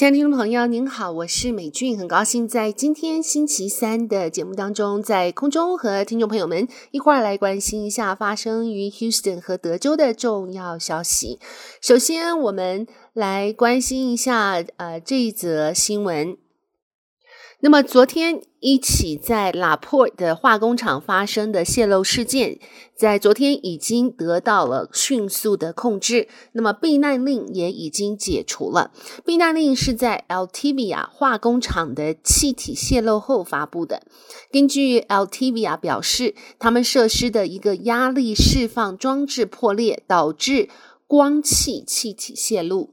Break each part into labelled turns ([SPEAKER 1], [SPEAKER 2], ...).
[SPEAKER 1] 亲爱的听众朋友，您好，我是美俊，很高兴在今天星期三的节目当中，在空中和听众朋友们一块儿来关心一下发生于 Houston 和德州的重要消息。首先，我们来关心一下呃这一则新闻。那么，昨天一起在 La Porte 的化工厂发生的泄漏事件，在昨天已经得到了迅速的控制。那么，避难令也已经解除了。避难令是在 Altivia 化工厂的气体泄漏后发布的。根据 Altivia 表示，他们设施的一个压力释放装置破裂，导致光气气体泄露。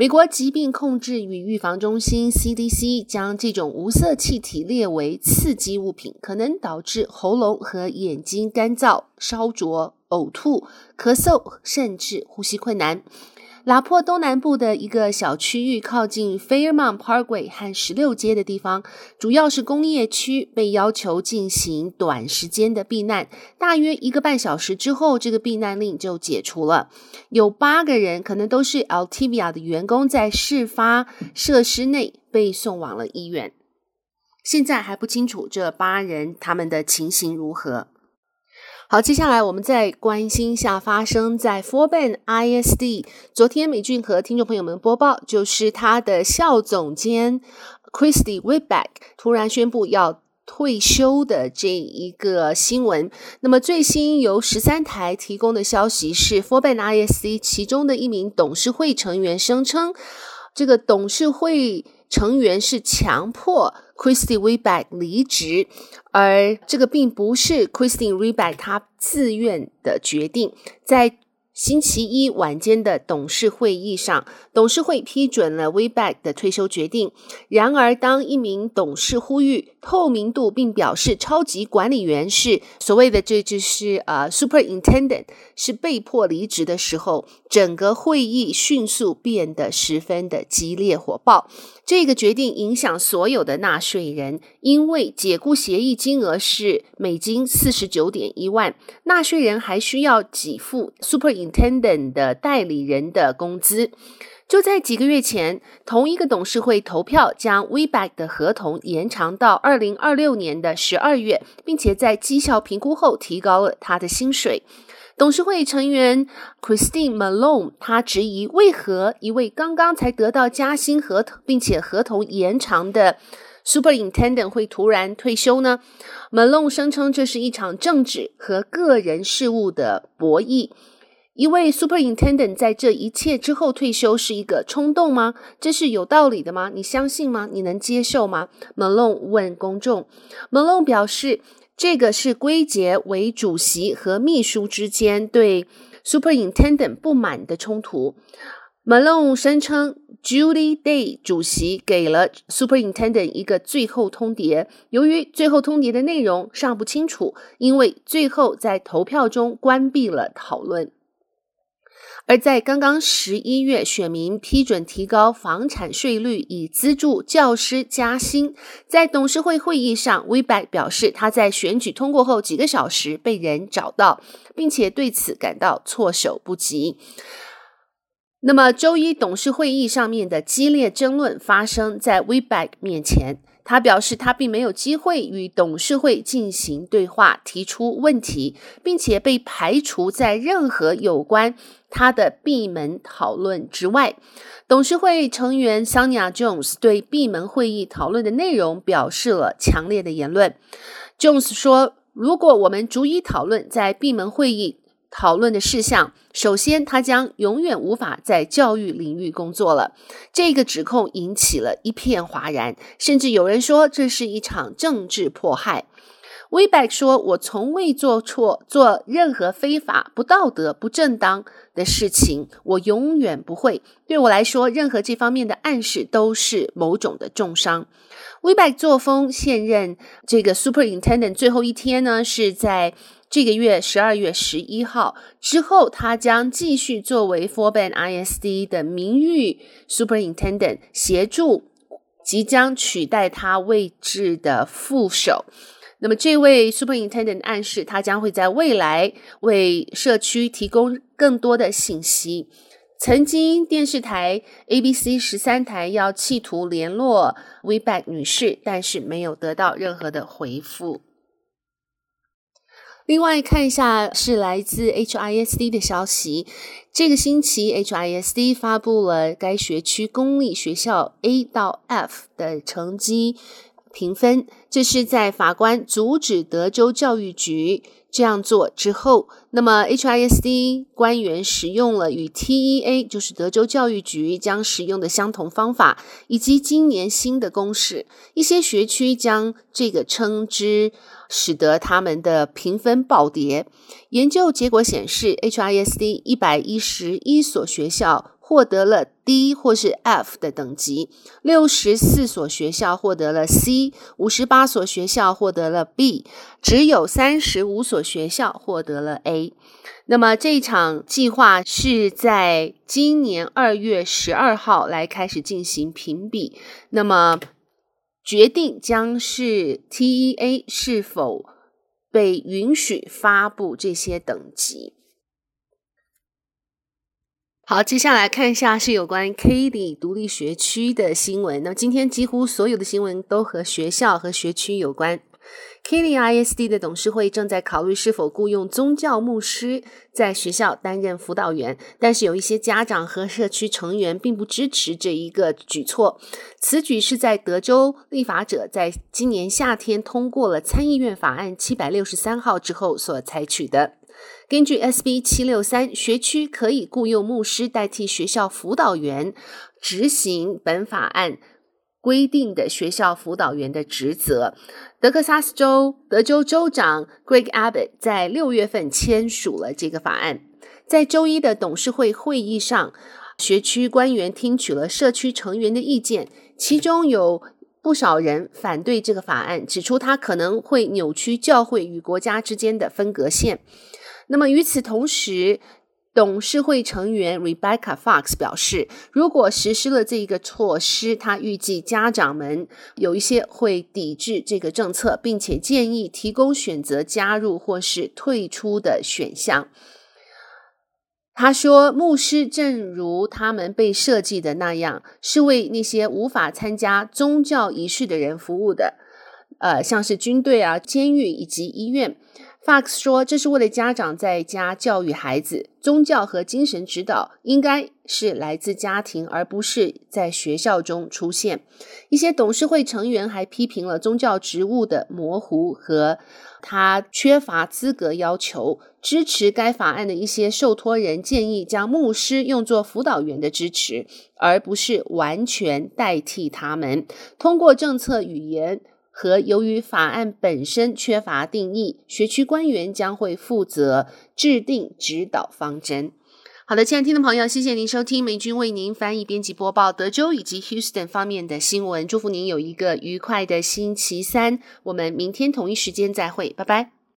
[SPEAKER 1] 美国疾病控制与预防中心 CDC 将这种无色气体列为刺激物品，可能导致喉咙和眼睛干燥、烧灼、呕吐、咳嗽，甚至呼吸困难。拉坡东南部的一个小区域，靠近 Fairmont Parkway 和十六街的地方，主要是工业区，被要求进行短时间的避难。大约一个半小时之后，这个避难令就解除了。有八个人，可能都是 Altivia 的员工，在事发设施内被送往了医院。现在还不清楚这八人他们的情形如何。好，接下来我们再关心一下发生在 Forben ISD。昨天美俊和听众朋友们播报，就是他的校总监 Christy Whitbeck 突然宣布要退休的这一个新闻。那么最新由十三台提供的消息是，Forben ISD 其中的一名董事会成员声称，这个董事会成员是强迫 Christy Reback 离职。而这个并不是 Christine Reback 他自愿的决定，在星期一晚间的董事会议上，董事会批准了 WeBack 的退休决定。然而，当一名董事呼吁透明度，并表示超级管理员是所谓的这就是呃 Superintendent 是被迫离职的时候，整个会议迅速变得十分的激烈火爆。这个决定影响所有的纳税人，因为解雇协议金额是美金四十九点一万，纳税人还需要给付 super Superintendent 的代理人的工资。就在几个月前，同一个董事会投票将 Weback 的合同延长到二零二六年的十二月，并且在绩效评估后提高了他的薪水。董事会成员 Christine Malone，他质疑为何一位刚刚才得到加薪合同并且合同延长的 Superintendent 会突然退休呢？Malone 声称这是一场政治和个人事务的博弈。一位 Superintendent 在这一切之后退休是一个冲动吗？这是有道理的吗？你相信吗？你能接受吗？Malone 问公众。Malone 表示。这个是归结为主席和秘书之间对 Superintendent 不满的冲突。Malone 声称，Julie Day 主席给了 Superintendent 一个最后通牒，由于最后通牒的内容尚不清楚，因为最后在投票中关闭了讨论。而在刚刚十一月，选民批准提高房产税率以资助教师加薪。在董事会会议上，WeBack 表示他在选举通过后几个小时被人找到，并且对此感到措手不及。那么周一董事会议上面的激烈争论发生在 Whitbeck 面前。他表示，他并没有机会与董事会进行对话、提出问题，并且被排除在任何有关他的闭门讨论之外。董事会成员 Sonia Jones 对闭门会议讨论的内容表示了强烈的言论。Jones 说：“如果我们逐一讨论在闭门会议。”讨论的事项，首先，他将永远无法在教育领域工作了。这个指控引起了一片哗然，甚至有人说这是一场政治迫害。w e b e c k 说：“我从未做错，做任何非法、不道德、不正当的事情，我永远不会。对我来说，任何这方面的暗示都是某种的重伤。” w e b a c k 作风现任这个 Superintendent 最后一天呢，是在。这个月十二月十一号之后，他将继续作为 Fort Bend ISD 的名誉 Superintendent，协助即将取代他位置的副手。那么，这位 Superintendent 暗示他将会在未来为社区提供更多的信息。曾经电视台 ABC 十三台要企图联络 Weber 女士，但是没有得到任何的回复。另外看一下是来自 HISD 的消息，这个星期 HISD 发布了该学区公立学校 A 到 F 的成绩评分，这是在法官阻止德州教育局这样做之后，那么 HISD 官员使用了与 TEA，就是德州教育局将使用的相同方法，以及今年新的公式，一些学区将这个称之，使得他们的评分暴跌。研究结果显示，HISD 一百一十一所学校，获得了 D 或是 F 的等级，六十四所学校获得了 C，五十八所学校获得了 B，只有三十五所学校获得了 A。那么这场计划是在今年二月十二号来开始进行评比，那么决定将是 TEA 是否被允许发布这些等级。好，接下来看一下是有关 Katy 独立学区的新闻。那么今天几乎所有的新闻都和学校和学区有关。Katy ISD 的董事会正在考虑是否雇佣宗教牧师在学校担任辅导员，但是有一些家长和社区成员并不支持这一个举措。此举是在德州立法者在今年夏天通过了参议院法案七百六十三号之后所采取的。根据 SB 七六三，学区可以雇佣牧师代替学校辅导员执行本法案规定的学校辅导员的职责。德克萨斯州德州州长 Greg Abbott 在六月份签署了这个法案。在周一的董事会会议上，学区官员听取了社区成员的意见，其中有不少人反对这个法案，指出它可能会扭曲教会与国家之间的分隔线。那么与此同时，董事会成员 Rebecca Fox 表示，如果实施了这一个措施，他预计家长们有一些会抵制这个政策，并且建议提供选择加入或是退出的选项。他说，牧师正如他们被设计的那样，是为那些无法参加宗教仪式的人服务的，呃，像是军队啊、监狱以及医院。Fox 说：“这是为了家长在家教育孩子，宗教和精神指导应该是来自家庭，而不是在学校中出现。”一些董事会成员还批评了宗教职务的模糊和他缺乏资格要求。支持该法案的一些受托人建议将牧师用作辅导员的支持，而不是完全代替他们。通过政策语言。和由于法案本身缺乏定义，学区官员将会负责制定指导方针。好的，亲爱的听众朋友，谢谢您收听美军为您翻译、编辑、播报德州以及 Houston 方面的新闻。祝福您有一个愉快的星期三。我们明天同一时间再会，拜拜。